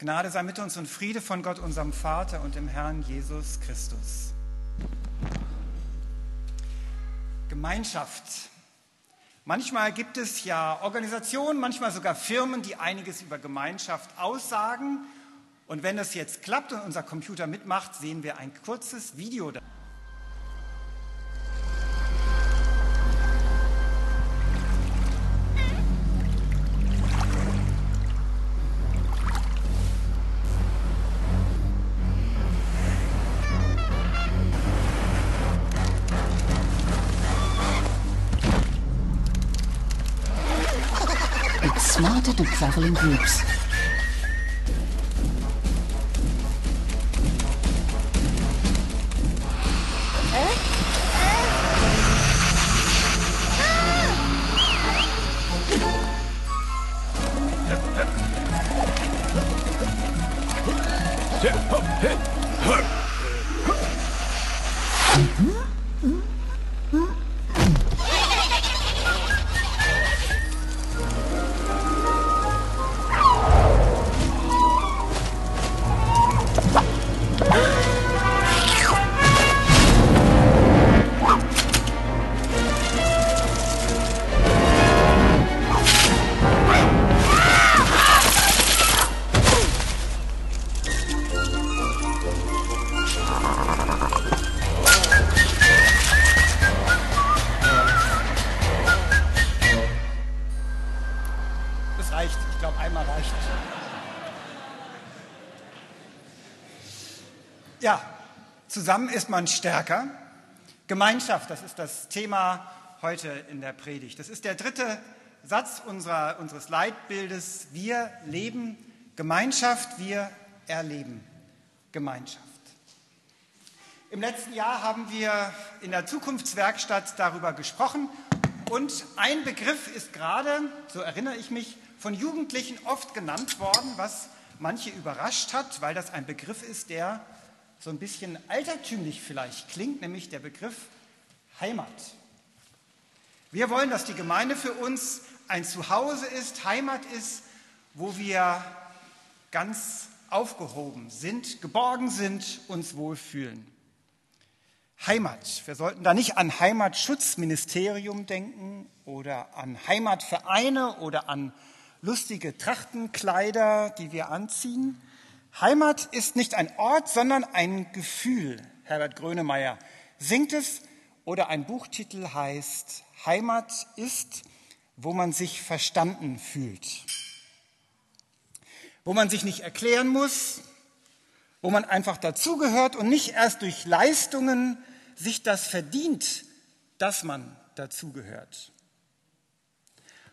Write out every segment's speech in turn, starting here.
Gnade sei mit uns und Friede von Gott, unserem Vater und dem Herrn Jesus Christus. Gemeinschaft. Manchmal gibt es ja Organisationen, manchmal sogar Firmen, die einiges über Gemeinschaft aussagen. Und wenn das jetzt klappt und unser Computer mitmacht, sehen wir ein kurzes Video. It's in groups. Zusammen ist man stärker. Gemeinschaft, das ist das Thema heute in der Predigt. Das ist der dritte Satz unserer, unseres Leitbildes. Wir leben Gemeinschaft, wir erleben Gemeinschaft. Im letzten Jahr haben wir in der Zukunftswerkstatt darüber gesprochen und ein Begriff ist gerade, so erinnere ich mich, von Jugendlichen oft genannt worden, was manche überrascht hat, weil das ein Begriff ist, der so ein bisschen altertümlich vielleicht klingt, nämlich der Begriff Heimat. Wir wollen, dass die Gemeinde für uns ein Zuhause ist, Heimat ist, wo wir ganz aufgehoben sind, geborgen sind, uns wohlfühlen. Heimat. Wir sollten da nicht an Heimatschutzministerium denken oder an Heimatvereine oder an lustige Trachtenkleider, die wir anziehen. Heimat ist nicht ein Ort, sondern ein Gefühl. Herbert Grönemeyer singt es oder ein Buchtitel heißt Heimat ist, wo man sich verstanden fühlt. Wo man sich nicht erklären muss, wo man einfach dazugehört und nicht erst durch Leistungen sich das verdient, dass man dazugehört.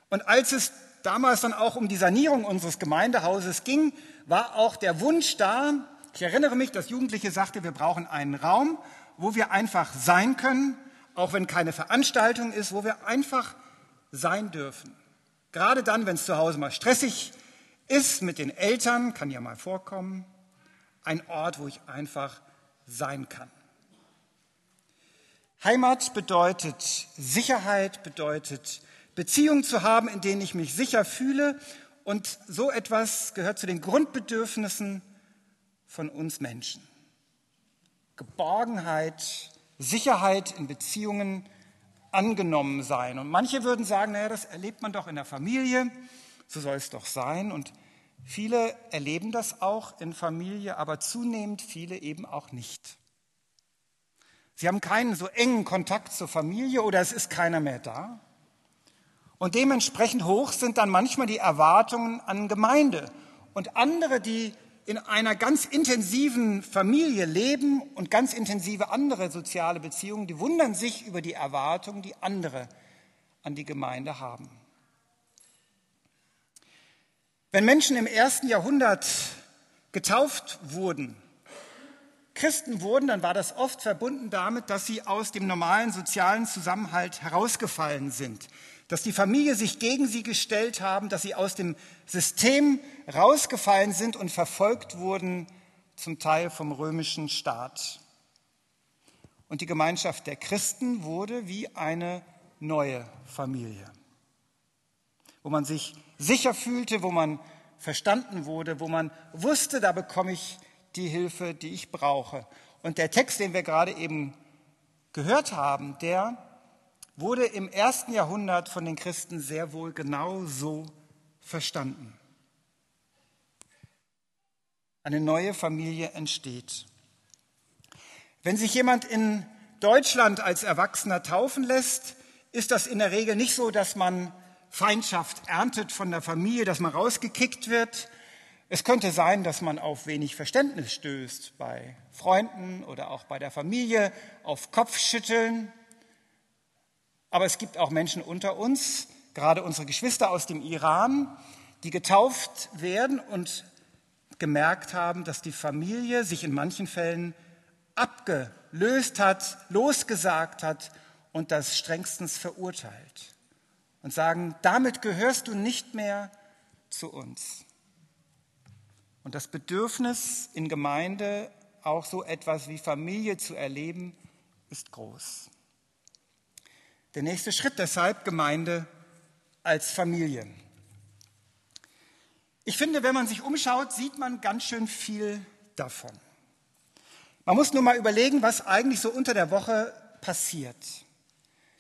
Und als es damals dann auch um die Sanierung unseres Gemeindehauses ging, war auch der Wunsch da, ich erinnere mich, dass Jugendliche sagte, wir brauchen einen Raum, wo wir einfach sein können, auch wenn keine Veranstaltung ist, wo wir einfach sein dürfen. Gerade dann, wenn es zu Hause mal stressig ist mit den Eltern, kann ja mal vorkommen, ein Ort, wo ich einfach sein kann. Heimat bedeutet Sicherheit, bedeutet Beziehungen zu haben, in denen ich mich sicher fühle. Und so etwas gehört zu den Grundbedürfnissen von uns Menschen. Geborgenheit, Sicherheit in Beziehungen, angenommen sein. Und manche würden sagen, naja, das erlebt man doch in der Familie, so soll es doch sein. Und viele erleben das auch in Familie, aber zunehmend viele eben auch nicht. Sie haben keinen so engen Kontakt zur Familie oder es ist keiner mehr da. Und dementsprechend hoch sind dann manchmal die Erwartungen an Gemeinde. Und andere, die in einer ganz intensiven Familie leben und ganz intensive andere soziale Beziehungen, die wundern sich über die Erwartungen, die andere an die Gemeinde haben. Wenn Menschen im ersten Jahrhundert getauft wurden, Christen wurden, dann war das oft verbunden damit, dass sie aus dem normalen sozialen Zusammenhalt herausgefallen sind, dass die Familie sich gegen sie gestellt haben, dass sie aus dem System rausgefallen sind und verfolgt wurden, zum Teil vom römischen Staat. Und die Gemeinschaft der Christen wurde wie eine neue Familie, wo man sich sicher fühlte, wo man verstanden wurde, wo man wusste, da bekomme ich die Hilfe, die ich brauche. Und der Text, den wir gerade eben gehört haben, der wurde im ersten Jahrhundert von den Christen sehr wohl genau so verstanden. Eine neue Familie entsteht. Wenn sich jemand in Deutschland als Erwachsener taufen lässt, ist das in der Regel nicht so, dass man Feindschaft erntet von der Familie, dass man rausgekickt wird. Es könnte sein, dass man auf wenig Verständnis stößt bei Freunden oder auch bei der Familie, auf Kopfschütteln. Aber es gibt auch Menschen unter uns, gerade unsere Geschwister aus dem Iran, die getauft werden und gemerkt haben, dass die Familie sich in manchen Fällen abgelöst hat, losgesagt hat und das strengstens verurteilt und sagen, damit gehörst du nicht mehr zu uns. Und das Bedürfnis in Gemeinde, auch so etwas wie Familie zu erleben, ist groß. Der nächste Schritt deshalb Gemeinde als Familie. Ich finde, wenn man sich umschaut, sieht man ganz schön viel davon. Man muss nur mal überlegen, was eigentlich so unter der Woche passiert.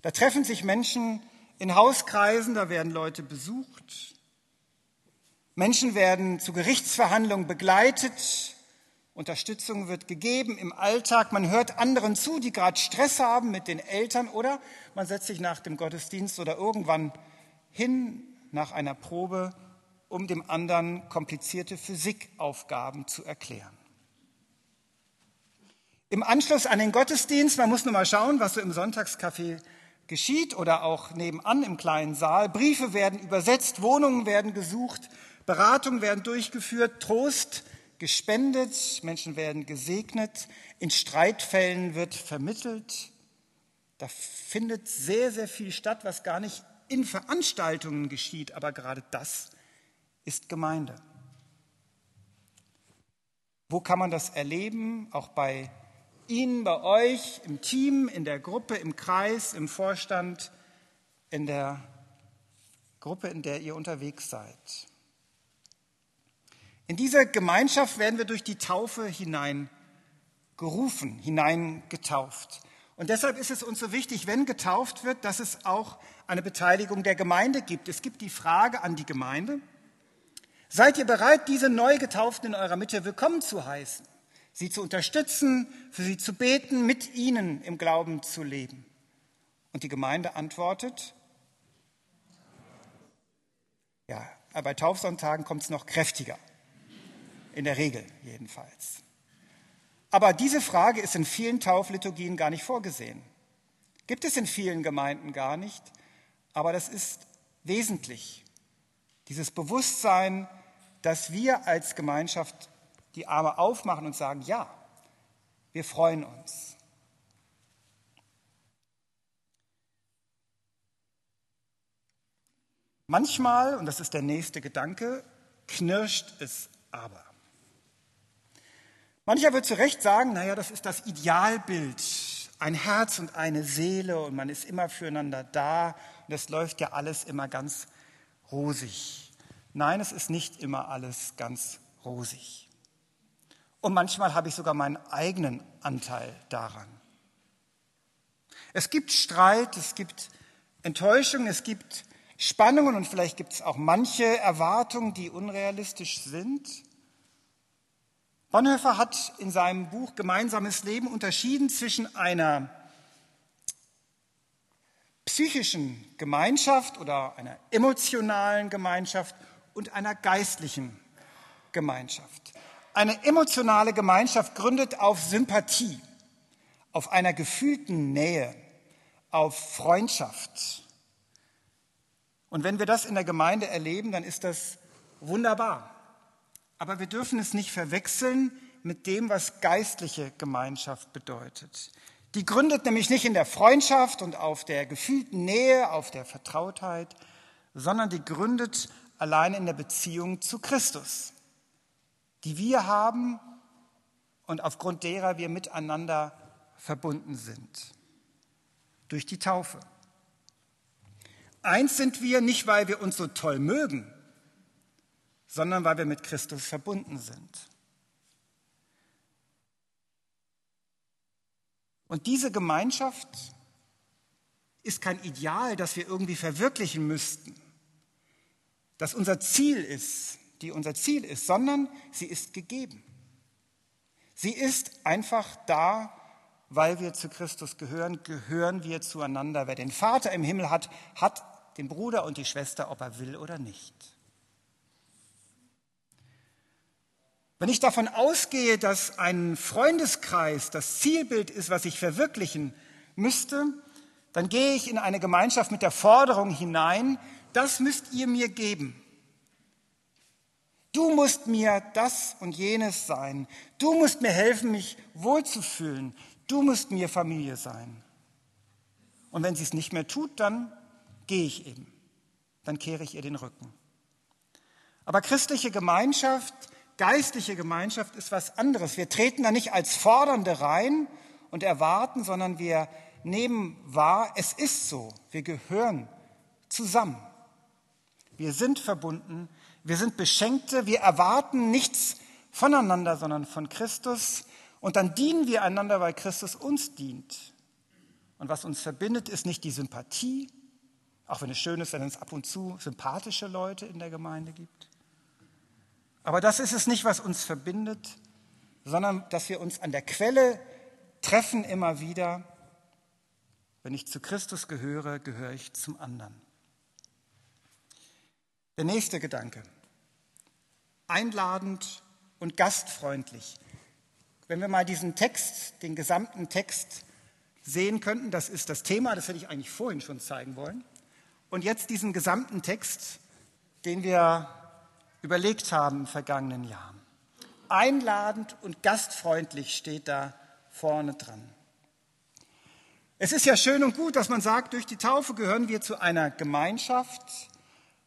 Da treffen sich Menschen in Hauskreisen, da werden Leute besucht. Menschen werden zu Gerichtsverhandlungen begleitet. Unterstützung wird gegeben im Alltag. Man hört anderen zu, die gerade Stress haben mit den Eltern oder man setzt sich nach dem Gottesdienst oder irgendwann hin nach einer Probe, um dem anderen komplizierte Physikaufgaben zu erklären. Im Anschluss an den Gottesdienst, man muss nur mal schauen, was so im Sonntagscafé geschieht oder auch nebenan im kleinen Saal. Briefe werden übersetzt, Wohnungen werden gesucht, Beratungen werden durchgeführt, Trost gespendet, Menschen werden gesegnet, in Streitfällen wird vermittelt. Da findet sehr, sehr viel statt, was gar nicht in Veranstaltungen geschieht, aber gerade das ist Gemeinde. Wo kann man das erleben? Auch bei Ihnen, bei euch, im Team, in der Gruppe, im Kreis, im Vorstand, in der Gruppe, in der ihr unterwegs seid. In diese Gemeinschaft werden wir durch die Taufe hineingerufen, hineingetauft. Und deshalb ist es uns so wichtig, wenn getauft wird, dass es auch eine Beteiligung der Gemeinde gibt. Es gibt die Frage an die Gemeinde, seid ihr bereit, diese neu Getauften in eurer Mitte willkommen zu heißen? sie zu unterstützen, für sie zu beten, mit ihnen im Glauben zu leben. Und die Gemeinde antwortet, ja, bei Taufsonntagen kommt es noch kräftiger, in der Regel jedenfalls. Aber diese Frage ist in vielen Taufliturgien gar nicht vorgesehen. Gibt es in vielen Gemeinden gar nicht, aber das ist wesentlich. Dieses Bewusstsein, dass wir als Gemeinschaft die Arme aufmachen und sagen, ja, wir freuen uns. Manchmal, und das ist der nächste Gedanke, knirscht es aber. Mancher wird zu Recht sagen, naja, das ist das Idealbild, ein Herz und eine Seele und man ist immer füreinander da und das läuft ja alles immer ganz rosig. Nein, es ist nicht immer alles ganz rosig. Und manchmal habe ich sogar meinen eigenen Anteil daran. Es gibt Streit, es gibt Enttäuschung, es gibt Spannungen und vielleicht gibt es auch manche Erwartungen, die unrealistisch sind. Bonhoeffer hat in seinem Buch Gemeinsames Leben unterschieden zwischen einer psychischen Gemeinschaft oder einer emotionalen Gemeinschaft und einer geistlichen Gemeinschaft. Eine emotionale Gemeinschaft gründet auf Sympathie, auf einer gefühlten Nähe, auf Freundschaft. Und wenn wir das in der Gemeinde erleben, dann ist das wunderbar. Aber wir dürfen es nicht verwechseln mit dem, was geistliche Gemeinschaft bedeutet. Die gründet nämlich nicht in der Freundschaft und auf der gefühlten Nähe, auf der Vertrautheit, sondern die gründet allein in der Beziehung zu Christus die wir haben und aufgrund derer wir miteinander verbunden sind. Durch die Taufe. Eins sind wir nicht, weil wir uns so toll mögen, sondern weil wir mit Christus verbunden sind. Und diese Gemeinschaft ist kein Ideal, das wir irgendwie verwirklichen müssten, das unser Ziel ist, die unser Ziel ist, sondern sie ist gegeben. Sie ist einfach da, weil wir zu Christus gehören, gehören wir zueinander. Wer den Vater im Himmel hat, hat den Bruder und die Schwester, ob er will oder nicht. Wenn ich davon ausgehe, dass ein Freundeskreis das Zielbild ist, was ich verwirklichen müsste, dann gehe ich in eine Gemeinschaft mit der Forderung hinein, das müsst ihr mir geben. Du musst mir das und jenes sein. Du musst mir helfen, mich wohlzufühlen. Du musst mir Familie sein. Und wenn sie es nicht mehr tut, dann gehe ich eben. Dann kehre ich ihr den Rücken. Aber christliche Gemeinschaft, geistliche Gemeinschaft ist was anderes. Wir treten da nicht als Fordernde rein und erwarten, sondern wir nehmen wahr, es ist so. Wir gehören zusammen. Wir sind verbunden. Wir sind Beschenkte. Wir erwarten nichts voneinander, sondern von Christus. Und dann dienen wir einander, weil Christus uns dient. Und was uns verbindet, ist nicht die Sympathie, auch wenn es schön ist, wenn es ab und zu sympathische Leute in der Gemeinde gibt. Aber das ist es nicht, was uns verbindet, sondern dass wir uns an der Quelle treffen immer wieder. Wenn ich zu Christus gehöre, gehöre ich zum anderen. Der nächste Gedanke. Einladend und gastfreundlich. Wenn wir mal diesen Text, den gesamten Text sehen könnten, das ist das Thema, das hätte ich eigentlich vorhin schon zeigen wollen. Und jetzt diesen gesamten Text, den wir überlegt haben im vergangenen Jahr. Einladend und gastfreundlich steht da vorne dran. Es ist ja schön und gut, dass man sagt, durch die Taufe gehören wir zu einer Gemeinschaft.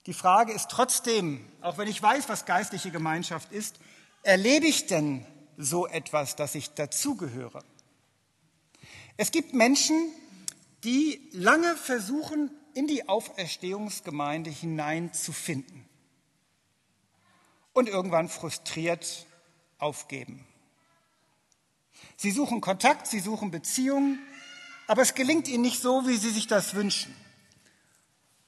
Die Frage ist trotzdem, auch wenn ich weiß, was geistliche Gemeinschaft ist, erlebe ich denn so etwas, dass ich dazugehöre? Es gibt Menschen, die lange versuchen, in die Auferstehungsgemeinde hineinzufinden und irgendwann frustriert aufgeben. Sie suchen Kontakt, sie suchen Beziehungen, aber es gelingt ihnen nicht so, wie sie sich das wünschen.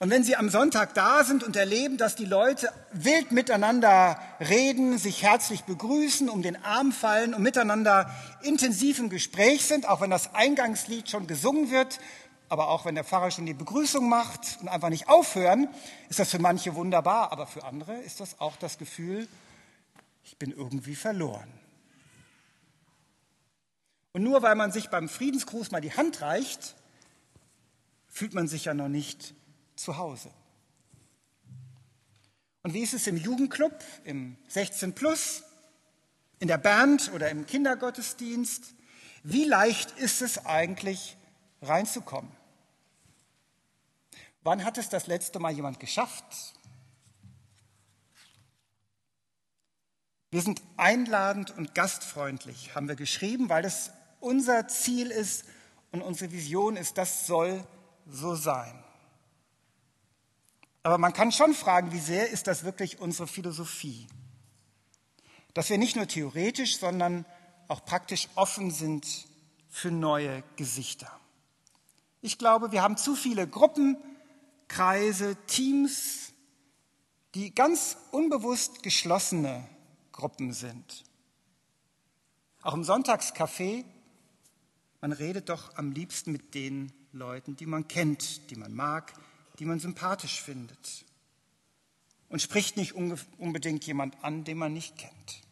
Und wenn Sie am Sonntag da sind und erleben, dass die Leute wild miteinander reden, sich herzlich begrüßen, um den Arm fallen und miteinander intensiv im Gespräch sind, auch wenn das Eingangslied schon gesungen wird, aber auch wenn der Pfarrer schon die Begrüßung macht und einfach nicht aufhören, ist das für manche wunderbar, aber für andere ist das auch das Gefühl, ich bin irgendwie verloren. Und nur weil man sich beim Friedensgruß mal die Hand reicht, fühlt man sich ja noch nicht zu Hause. Und wie ist es im Jugendclub, im 16 Plus, in der Band oder im Kindergottesdienst? Wie leicht ist es eigentlich reinzukommen? Wann hat es das letzte Mal jemand geschafft? Wir sind einladend und gastfreundlich, haben wir geschrieben, weil das unser Ziel ist und unsere Vision ist, das soll so sein. Aber man kann schon fragen, wie sehr ist das wirklich unsere Philosophie? Dass wir nicht nur theoretisch, sondern auch praktisch offen sind für neue Gesichter. Ich glaube, wir haben zu viele Gruppen, Kreise, Teams, die ganz unbewusst geschlossene Gruppen sind. Auch im Sonntagscafé, man redet doch am liebsten mit den Leuten, die man kennt, die man mag, die man sympathisch findet und spricht nicht unbedingt jemand an, den man nicht kennt.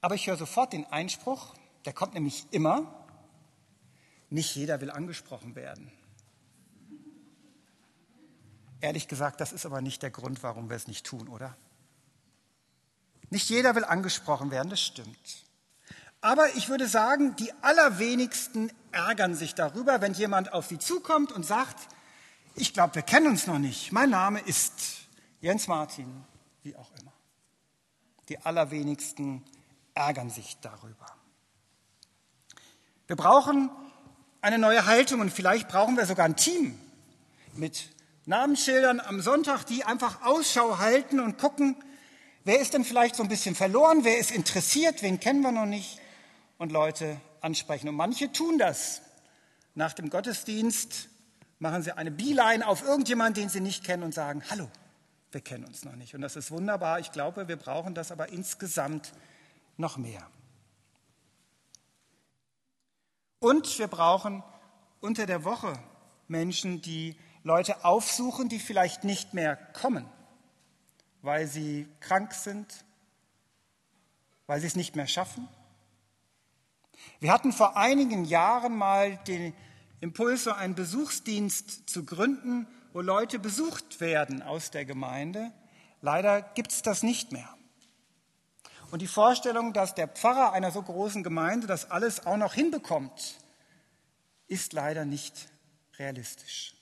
Aber ich höre sofort den Einspruch, der kommt nämlich immer, nicht jeder will angesprochen werden. Ehrlich gesagt, das ist aber nicht der Grund, warum wir es nicht tun, oder? Nicht jeder will angesprochen werden, das stimmt. Aber ich würde sagen, die allerwenigsten ärgern sich darüber, wenn jemand auf sie zukommt und sagt, ich glaube, wir kennen uns noch nicht. Mein Name ist Jens Martin, wie auch immer. Die allerwenigsten ärgern sich darüber. Wir brauchen eine neue Haltung und vielleicht brauchen wir sogar ein Team mit Namensschildern am Sonntag, die einfach Ausschau halten und gucken, wer ist denn vielleicht so ein bisschen verloren, wer ist interessiert, wen kennen wir noch nicht und Leute ansprechen. Und manche tun das. Nach dem Gottesdienst machen sie eine Beeline auf irgendjemanden, den sie nicht kennen und sagen, hallo, wir kennen uns noch nicht. Und das ist wunderbar. Ich glaube, wir brauchen das aber insgesamt noch mehr. Und wir brauchen unter der Woche Menschen, die Leute aufsuchen, die vielleicht nicht mehr kommen, weil sie krank sind, weil sie es nicht mehr schaffen. Wir hatten vor einigen Jahren mal den Impuls, so einen Besuchsdienst zu gründen, wo Leute besucht werden aus der Gemeinde. Leider gibt es das nicht mehr. Und die Vorstellung, dass der Pfarrer einer so großen Gemeinde das alles auch noch hinbekommt, ist leider nicht realistisch.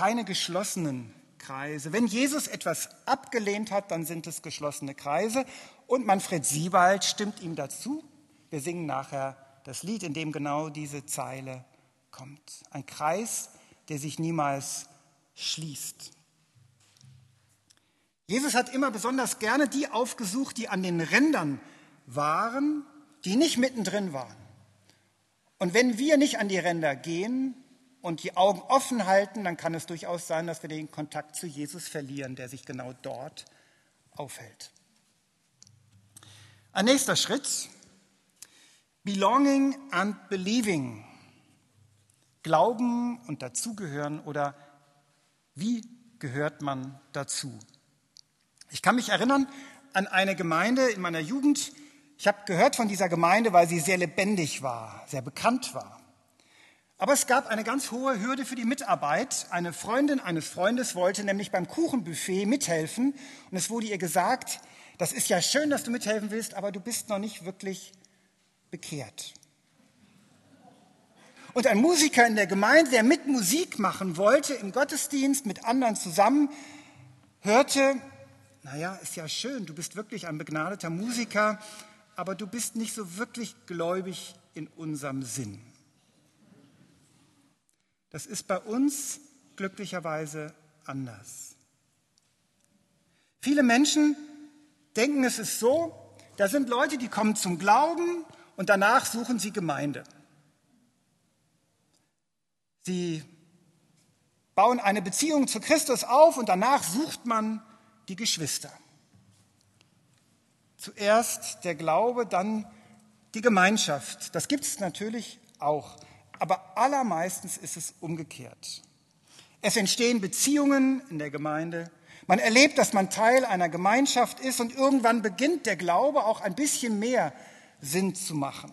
Keine geschlossenen Kreise. Wenn Jesus etwas abgelehnt hat, dann sind es geschlossene Kreise. Und Manfred Siebald stimmt ihm dazu. Wir singen nachher das Lied, in dem genau diese Zeile kommt. Ein Kreis, der sich niemals schließt. Jesus hat immer besonders gerne die aufgesucht, die an den Rändern waren, die nicht mittendrin waren. Und wenn wir nicht an die Ränder gehen und die Augen offen halten, dann kann es durchaus sein, dass wir den Kontakt zu Jesus verlieren, der sich genau dort aufhält. Ein nächster Schritt, Belonging and Believing. Glauben und dazugehören oder wie gehört man dazu? Ich kann mich erinnern an eine Gemeinde in meiner Jugend. Ich habe gehört von dieser Gemeinde, weil sie sehr lebendig war, sehr bekannt war. Aber es gab eine ganz hohe Hürde für die Mitarbeit. Eine Freundin eines Freundes wollte nämlich beim Kuchenbuffet mithelfen und es wurde ihr gesagt, das ist ja schön, dass du mithelfen willst, aber du bist noch nicht wirklich bekehrt. Und ein Musiker in der Gemeinde, der mit Musik machen wollte, im Gottesdienst mit anderen zusammen, hörte, naja, ist ja schön, du bist wirklich ein begnadeter Musiker, aber du bist nicht so wirklich gläubig in unserem Sinn. Das ist bei uns glücklicherweise anders. Viele Menschen denken, es ist so, da sind Leute, die kommen zum Glauben und danach suchen sie Gemeinde. Sie bauen eine Beziehung zu Christus auf und danach sucht man die Geschwister. Zuerst der Glaube, dann die Gemeinschaft. Das gibt es natürlich auch, aber allermeistens ist es umgekehrt. Es entstehen Beziehungen in der Gemeinde. Man erlebt, dass man Teil einer Gemeinschaft ist und irgendwann beginnt der Glaube auch ein bisschen mehr Sinn zu machen.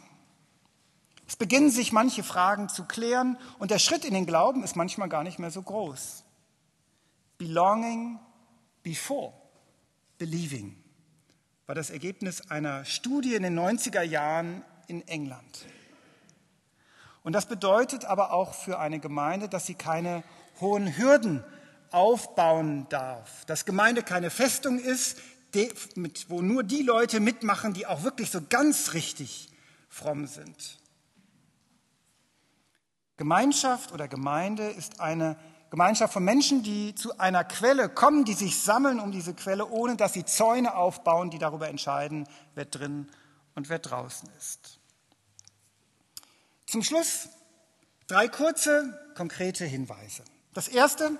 Es beginnen sich manche Fragen zu klären und der Schritt in den Glauben ist manchmal gar nicht mehr so groß. Belonging before believing war das Ergebnis einer Studie in den 90er Jahren in England. Und das bedeutet aber auch für eine Gemeinde, dass sie keine hohen Hürden aufbauen darf, dass Gemeinde keine Festung ist, wo nur die Leute mitmachen, die auch wirklich so ganz richtig fromm sind. Gemeinschaft oder Gemeinde ist eine Gemeinschaft von Menschen, die zu einer Quelle kommen, die sich sammeln um diese Quelle, ohne dass sie Zäune aufbauen, die darüber entscheiden, wer drin und wer draußen ist. Zum Schluss drei kurze, konkrete Hinweise. Das erste,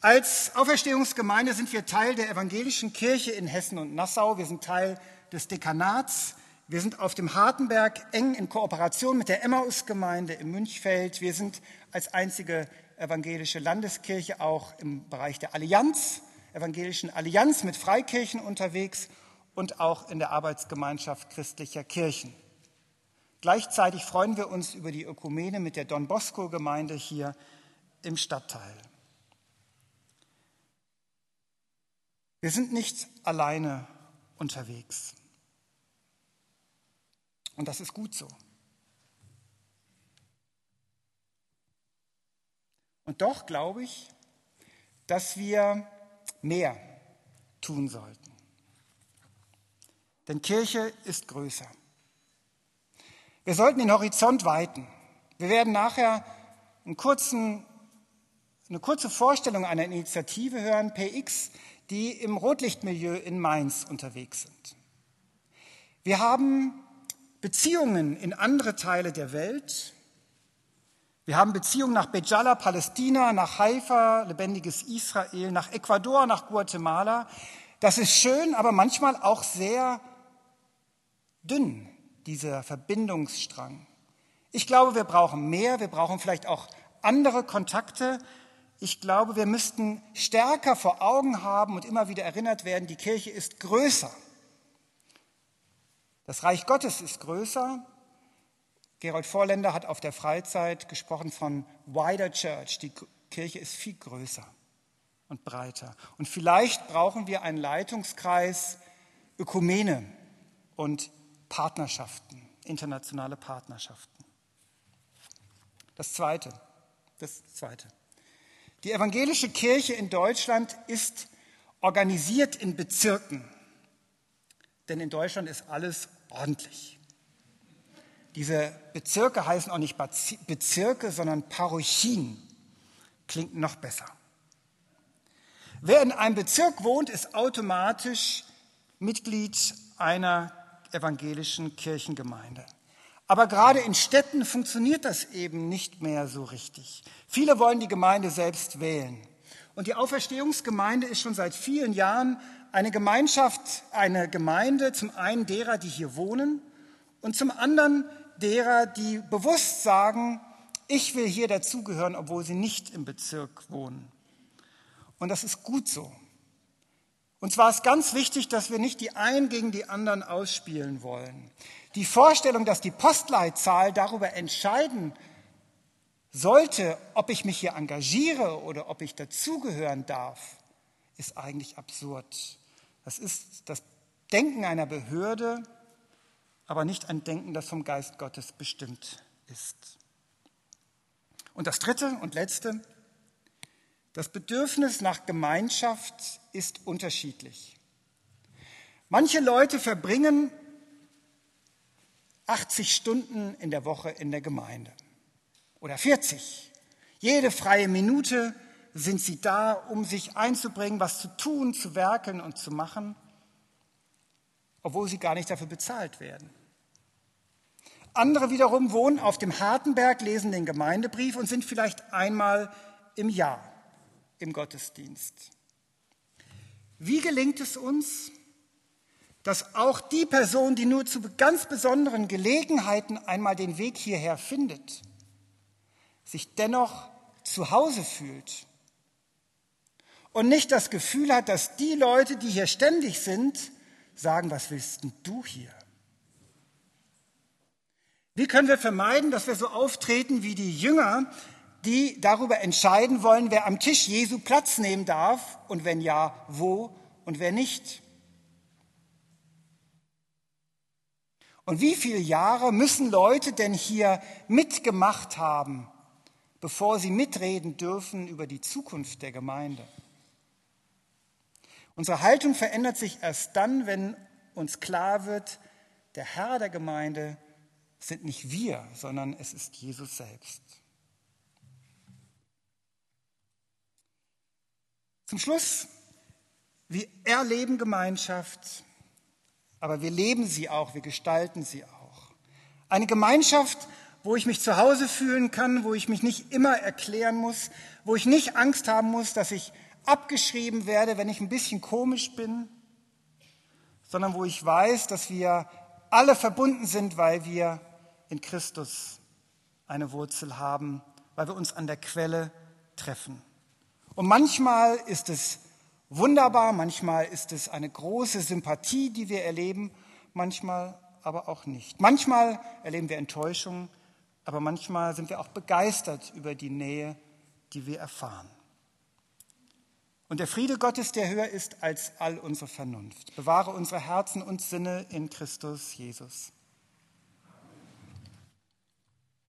als Auferstehungsgemeinde sind wir Teil der evangelischen Kirche in Hessen und Nassau. Wir sind Teil des Dekanats wir sind auf dem Hartenberg eng in Kooperation mit der Emmaus-Gemeinde im Münchfeld. Wir sind als einzige evangelische Landeskirche auch im Bereich der Allianz, evangelischen Allianz mit Freikirchen unterwegs und auch in der Arbeitsgemeinschaft christlicher Kirchen. Gleichzeitig freuen wir uns über die Ökumene mit der Don Bosco-Gemeinde hier im Stadtteil. Wir sind nicht alleine unterwegs. Und das ist gut so. Und doch glaube ich, dass wir mehr tun sollten. Denn Kirche ist größer. Wir sollten den Horizont weiten. Wir werden nachher einen kurzen, eine kurze Vorstellung einer Initiative hören, PX, die im Rotlichtmilieu in Mainz unterwegs sind. Wir haben Beziehungen in andere Teile der Welt. Wir haben Beziehungen nach Bejala, Palästina, nach Haifa, lebendiges Israel, nach Ecuador, nach Guatemala. Das ist schön, aber manchmal auch sehr dünn, dieser Verbindungsstrang. Ich glaube, wir brauchen mehr, wir brauchen vielleicht auch andere Kontakte. Ich glaube, wir müssten stärker vor Augen haben und immer wieder erinnert werden, die Kirche ist größer. Das Reich Gottes ist größer. Gerold Vorländer hat auf der Freizeit gesprochen von wider church. Die Kirche ist viel größer und breiter. Und vielleicht brauchen wir einen Leitungskreis Ökumene und Partnerschaften, internationale Partnerschaften. Das Zweite, das Zweite. Die evangelische Kirche in Deutschland ist organisiert in Bezirken, denn in Deutschland ist alles ordentlich. Diese Bezirke heißen auch nicht Bezirke, sondern Parochien. Klingt noch besser. Wer in einem Bezirk wohnt, ist automatisch Mitglied einer evangelischen Kirchengemeinde. Aber gerade in Städten funktioniert das eben nicht mehr so richtig. Viele wollen die Gemeinde selbst wählen. Und die Auferstehungsgemeinde ist schon seit vielen Jahren eine Gemeinschaft, eine Gemeinde, zum einen derer, die hier wohnen und zum anderen derer, die bewusst sagen, ich will hier dazugehören, obwohl sie nicht im Bezirk wohnen. Und das ist gut so. Und zwar ist ganz wichtig, dass wir nicht die einen gegen die anderen ausspielen wollen. Die Vorstellung, dass die Postleitzahl darüber entscheiden sollte, ob ich mich hier engagiere oder ob ich dazugehören darf, ist eigentlich absurd. Das ist das Denken einer Behörde, aber nicht ein Denken, das vom Geist Gottes bestimmt ist. Und das Dritte und Letzte, das Bedürfnis nach Gemeinschaft ist unterschiedlich. Manche Leute verbringen 80 Stunden in der Woche in der Gemeinde oder 40. Jede freie Minute sind sie da, um sich einzubringen, was zu tun, zu werkeln und zu machen, obwohl sie gar nicht dafür bezahlt werden. Andere wiederum wohnen auf dem Hartenberg, lesen den Gemeindebrief und sind vielleicht einmal im Jahr im Gottesdienst. Wie gelingt es uns, dass auch die Person, die nur zu ganz besonderen Gelegenheiten einmal den Weg hierher findet, sich dennoch zu Hause fühlt und nicht das Gefühl hat, dass die Leute, die hier ständig sind, sagen, was willst denn du hier? Wie können wir vermeiden, dass wir so auftreten wie die Jünger, die darüber entscheiden wollen, wer am Tisch Jesu Platz nehmen darf und wenn ja, wo und wer nicht. Und wie viele Jahre müssen Leute denn hier mitgemacht haben, bevor sie mitreden dürfen über die Zukunft der Gemeinde? Unsere Haltung verändert sich erst dann, wenn uns klar wird, der Herr der Gemeinde sind nicht wir, sondern es ist Jesus selbst. Zum Schluss, wir erleben Gemeinschaft, aber wir leben sie auch, wir gestalten sie auch. Eine Gemeinschaft, wo ich mich zu Hause fühlen kann, wo ich mich nicht immer erklären muss, wo ich nicht Angst haben muss, dass ich abgeschrieben werde, wenn ich ein bisschen komisch bin, sondern wo ich weiß, dass wir alle verbunden sind, weil wir in Christus eine Wurzel haben, weil wir uns an der Quelle treffen. Und manchmal ist es wunderbar, manchmal ist es eine große Sympathie, die wir erleben, manchmal aber auch nicht. Manchmal erleben wir Enttäuschung, aber manchmal sind wir auch begeistert über die Nähe, die wir erfahren. Und der Friede Gottes, der höher ist als all unsere Vernunft, bewahre unsere Herzen und Sinne in Christus Jesus.